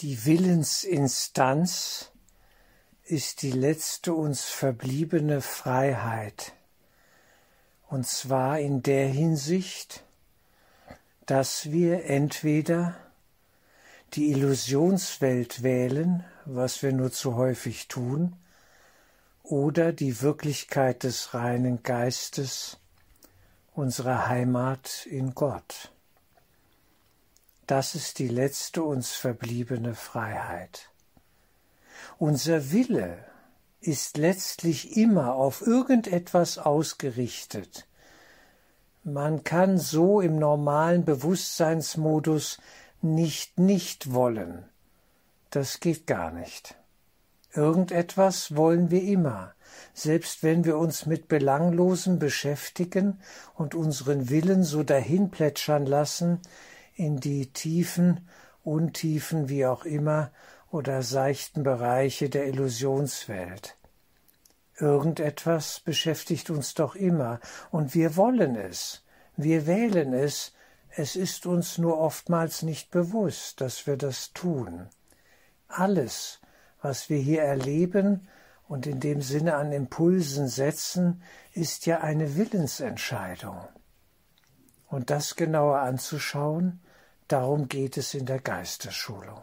Die Willensinstanz ist die letzte uns verbliebene Freiheit, und zwar in der Hinsicht, dass wir entweder die Illusionswelt wählen, was wir nur zu häufig tun, oder die Wirklichkeit des reinen Geistes, unserer Heimat in Gott. Das ist die letzte uns verbliebene Freiheit. Unser Wille ist letztlich immer auf irgendetwas ausgerichtet. Man kann so im normalen Bewusstseinsmodus nicht nicht wollen. Das geht gar nicht. Irgendetwas wollen wir immer, selbst wenn wir uns mit Belanglosem beschäftigen und unseren Willen so dahinplätschern lassen in die tiefen, untiefen, wie auch immer, oder seichten Bereiche der Illusionswelt. Irgendetwas beschäftigt uns doch immer, und wir wollen es, wir wählen es, es ist uns nur oftmals nicht bewusst, dass wir das tun. Alles, was wir hier erleben und in dem Sinne an Impulsen setzen, ist ja eine Willensentscheidung. Und das genauer anzuschauen, darum geht es in der Geisterschulung.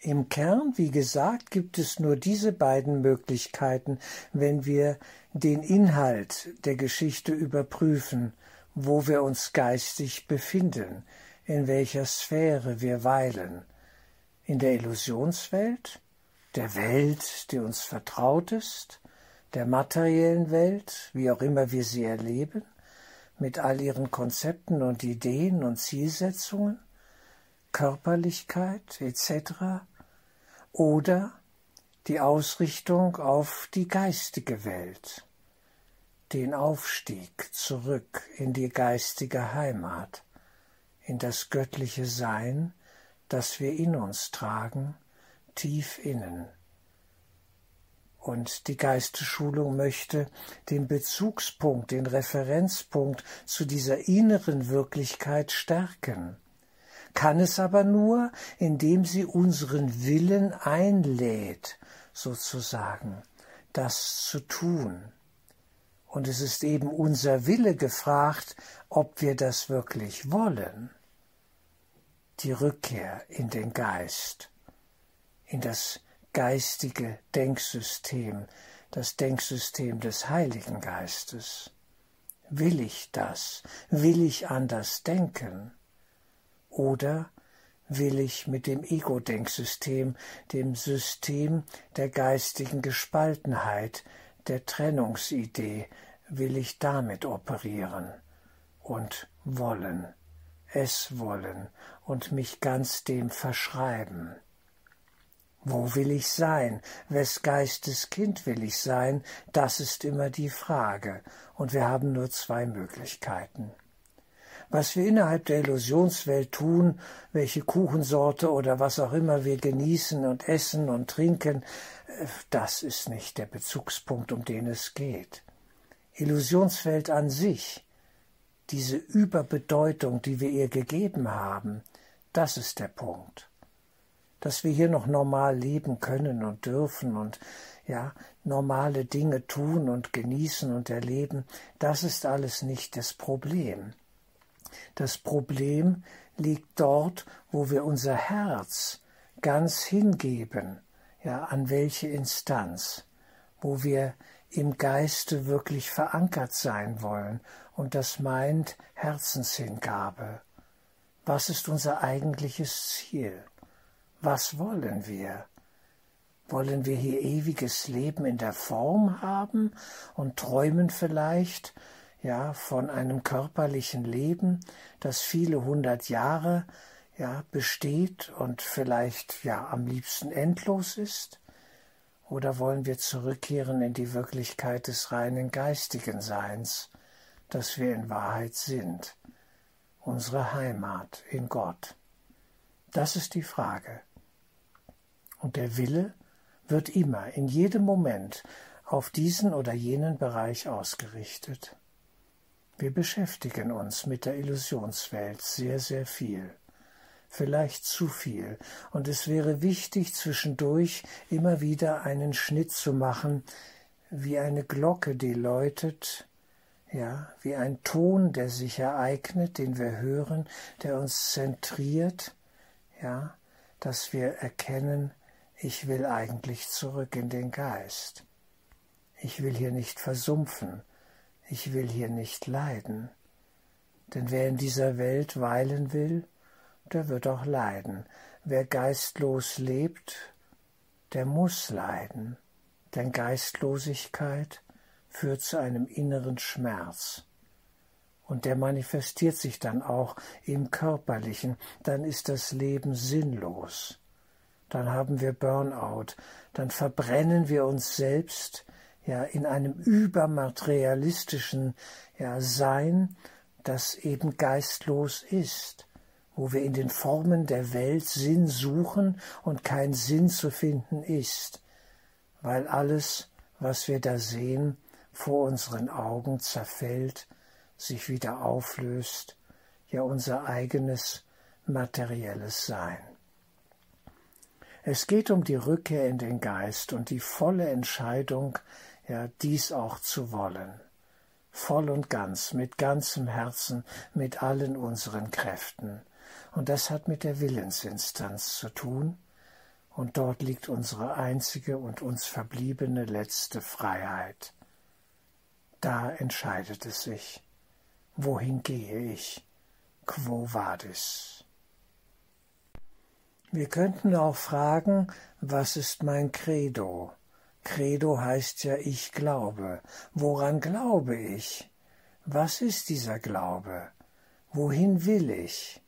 Im Kern, wie gesagt, gibt es nur diese beiden Möglichkeiten, wenn wir den Inhalt der Geschichte überprüfen, wo wir uns geistig befinden, in welcher Sphäre wir weilen, in der Illusionswelt, der Welt, die uns vertraut ist, der materiellen Welt, wie auch immer wir sie erleben, mit all ihren Konzepten und Ideen und Zielsetzungen, Körperlichkeit etc. oder die Ausrichtung auf die geistige Welt, den Aufstieg zurück in die geistige Heimat, in das göttliche Sein, das wir in uns tragen, tief innen. Und die Geistesschulung möchte den Bezugspunkt, den Referenzpunkt zu dieser inneren Wirklichkeit stärken, kann es aber nur, indem sie unseren Willen einlädt, sozusagen, das zu tun. Und es ist eben unser Wille gefragt, ob wir das wirklich wollen die Rückkehr in den Geist, in das geistige Denksystem, das Denksystem des Heiligen Geistes. Will ich das? Will ich anders denken? Oder will ich mit dem Ego-Denksystem, dem System der geistigen Gespaltenheit, der Trennungsidee, will ich damit operieren und wollen? es wollen und mich ganz dem verschreiben. Wo will ich sein? Wes Geistes Kind will ich sein? Das ist immer die Frage, und wir haben nur zwei Möglichkeiten. Was wir innerhalb der Illusionswelt tun, welche Kuchensorte oder was auch immer wir genießen und essen und trinken, äh, das ist nicht der Bezugspunkt, um den es geht. Illusionswelt an sich diese Überbedeutung, die wir ihr gegeben haben, das ist der Punkt. Dass wir hier noch normal leben können und dürfen und ja, normale Dinge tun und genießen und erleben, das ist alles nicht das Problem. Das Problem liegt dort, wo wir unser Herz ganz hingeben, ja, an welche Instanz, wo wir im Geiste wirklich verankert sein wollen und das meint Herzenshingabe. Was ist unser eigentliches Ziel? Was wollen wir? Wollen wir hier ewiges Leben in der Form haben und träumen vielleicht, ja, von einem körperlichen Leben, das viele hundert Jahre, ja, besteht und vielleicht, ja, am liebsten endlos ist? Oder wollen wir zurückkehren in die Wirklichkeit des reinen geistigen Seins, das wir in Wahrheit sind, unsere Heimat in Gott? Das ist die Frage. Und der Wille wird immer, in jedem Moment, auf diesen oder jenen Bereich ausgerichtet. Wir beschäftigen uns mit der Illusionswelt sehr, sehr viel. vielleicht zu viel, und es wäre wichtig, zwischendurch immer wieder einen Schnitt zu machen, wie eine Glocke, die läutet, ja, wie ein Ton, der sich ereignet, den wir hören, der uns zentriert, ja, dass wir erkennen, ich will eigentlich zurück in den Geist. Ich will hier nicht versumpfen, ich will hier nicht leiden. Denn wer in dieser Welt weilen will, der wird auch leiden. Wer geistlos lebt, der muss leiden. Denn Geistlosigkeit führt zu einem inneren Schmerz. Und der manifestiert sich dann auch im körperlichen, dann ist das Leben sinnlos. Dann haben wir Burnout, dann verbrennen wir uns selbst ja in einem übermaterialistischen ja, Sein, das eben geistlos ist, wo wir in den Formen der Welt Sinn suchen und kein Sinn zu finden ist, weil alles, was wir da sehen, vor unseren Augen zerfällt, sich wieder auflöst, ja unser eigenes materielles Sein. Es geht um die Rückkehr in den Geist und die volle Entscheidung, ja, dies auch zu wollen. Voll und ganz, mit ganzem Herzen, mit allen unseren Kräften. Und das hat mit der Willensinstanz zu tun, und dort liegt unsere einzige und uns verbliebene letzte Freiheit. Da entscheidet es sich, wohin gehe ich, quo vadis. Wir könnten auch fragen, was ist mein Credo? Credo heißt ja ich glaube. Woran glaube ich? Was ist dieser Glaube? Wohin will ich?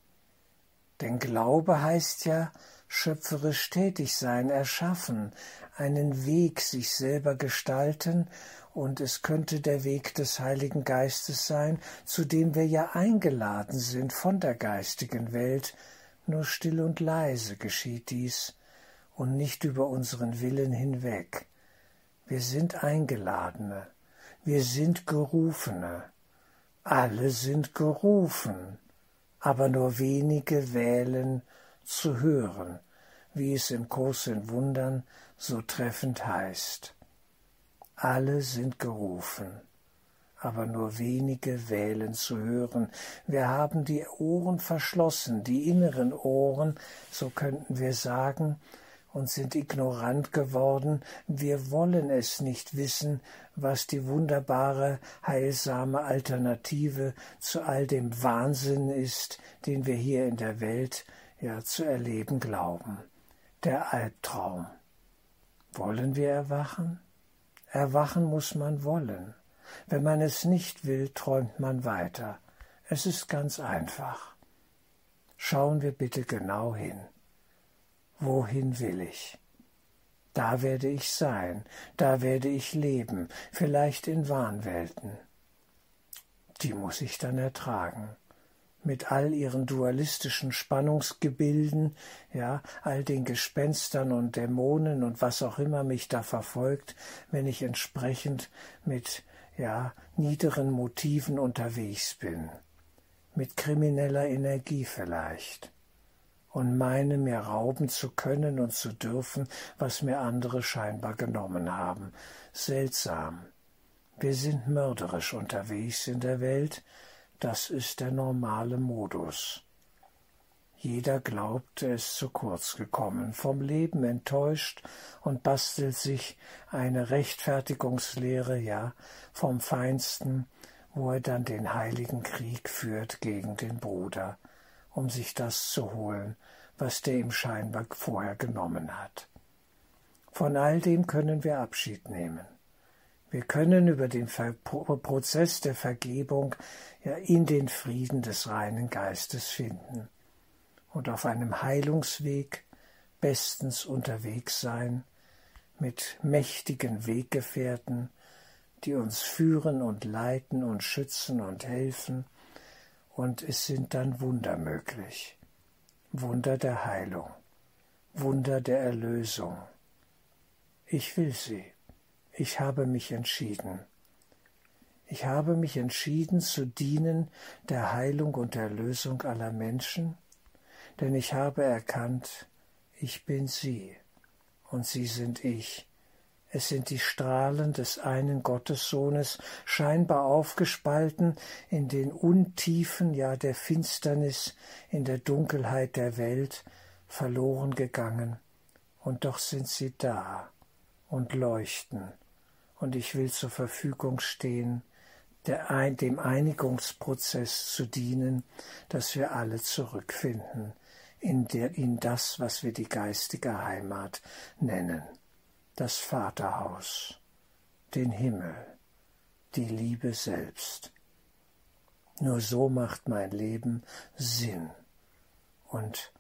Denn Glaube heißt ja schöpferisch tätig sein, erschaffen, einen Weg sich selber gestalten, und es könnte der Weg des Heiligen Geistes sein, zu dem wir ja eingeladen sind von der geistigen Welt, nur still und leise geschieht dies und nicht über unseren Willen hinweg. Wir sind Eingeladene, wir sind Gerufene, alle sind gerufen, aber nur wenige wählen zu hören, wie es im Kurs in Wundern so treffend heißt. Alle sind gerufen, aber nur wenige wählen zu hören. Wir haben die Ohren verschlossen, die inneren Ohren, so könnten wir sagen, und sind ignorant geworden, wir wollen es nicht wissen, was die wunderbare, heilsame Alternative zu all dem Wahnsinn ist, den wir hier in der Welt ja zu erleben glauben. Der Albtraum. Wollen wir erwachen? Erwachen muss man wollen. Wenn man es nicht will, träumt man weiter. Es ist ganz einfach. Schauen wir bitte genau hin. Wohin will ich? Da werde ich sein, da werde ich leben, vielleicht in Wahnwelten. Die muss ich dann ertragen mit all ihren dualistischen Spannungsgebilden, ja, all den Gespenstern und Dämonen und was auch immer mich da verfolgt, wenn ich entsprechend mit, ja, niederen Motiven unterwegs bin, mit krimineller Energie vielleicht und meine mir rauben zu können und zu dürfen, was mir andere scheinbar genommen haben. Seltsam. Wir sind mörderisch unterwegs in der Welt, das ist der normale Modus. Jeder glaubt, er ist zu kurz gekommen, vom Leben enttäuscht und bastelt sich eine Rechtfertigungslehre, ja, vom Feinsten, wo er dann den heiligen Krieg führt gegen den Bruder, um sich das zu holen, was der ihm scheinbar vorher genommen hat. Von all dem können wir Abschied nehmen. Wir können über den Prozess der Vergebung ja in den Frieden des reinen Geistes finden und auf einem Heilungsweg bestens unterwegs sein mit mächtigen Weggefährten, die uns führen und leiten und schützen und helfen, und es sind dann Wunder möglich. Wunder der Heilung, Wunder der Erlösung. Ich will sie. Ich habe mich entschieden. Ich habe mich entschieden zu dienen der Heilung und Erlösung aller Menschen, denn ich habe erkannt, ich bin sie. Und sie sind ich. Es sind die Strahlen des einen Gottessohnes, scheinbar aufgespalten in den Untiefen, ja der Finsternis, in der Dunkelheit der Welt, verloren gegangen, und doch sind sie da und leuchten, und ich will zur Verfügung stehen, der, dem Einigungsprozess zu dienen, dass wir alle zurückfinden in, der, in das, was wir die geistige Heimat nennen, das Vaterhaus, den Himmel, die Liebe selbst. Nur so macht mein Leben Sinn und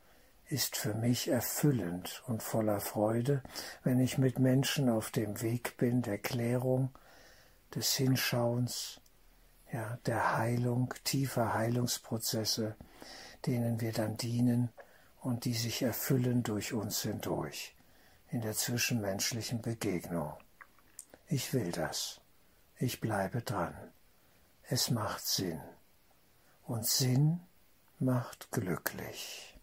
ist für mich erfüllend und voller Freude, wenn ich mit Menschen auf dem Weg bin der Klärung, des Hinschauens, ja, der Heilung, tiefer Heilungsprozesse, denen wir dann dienen und die sich erfüllen durch uns hindurch in der zwischenmenschlichen Begegnung. Ich will das. Ich bleibe dran. Es macht Sinn. Und Sinn macht glücklich.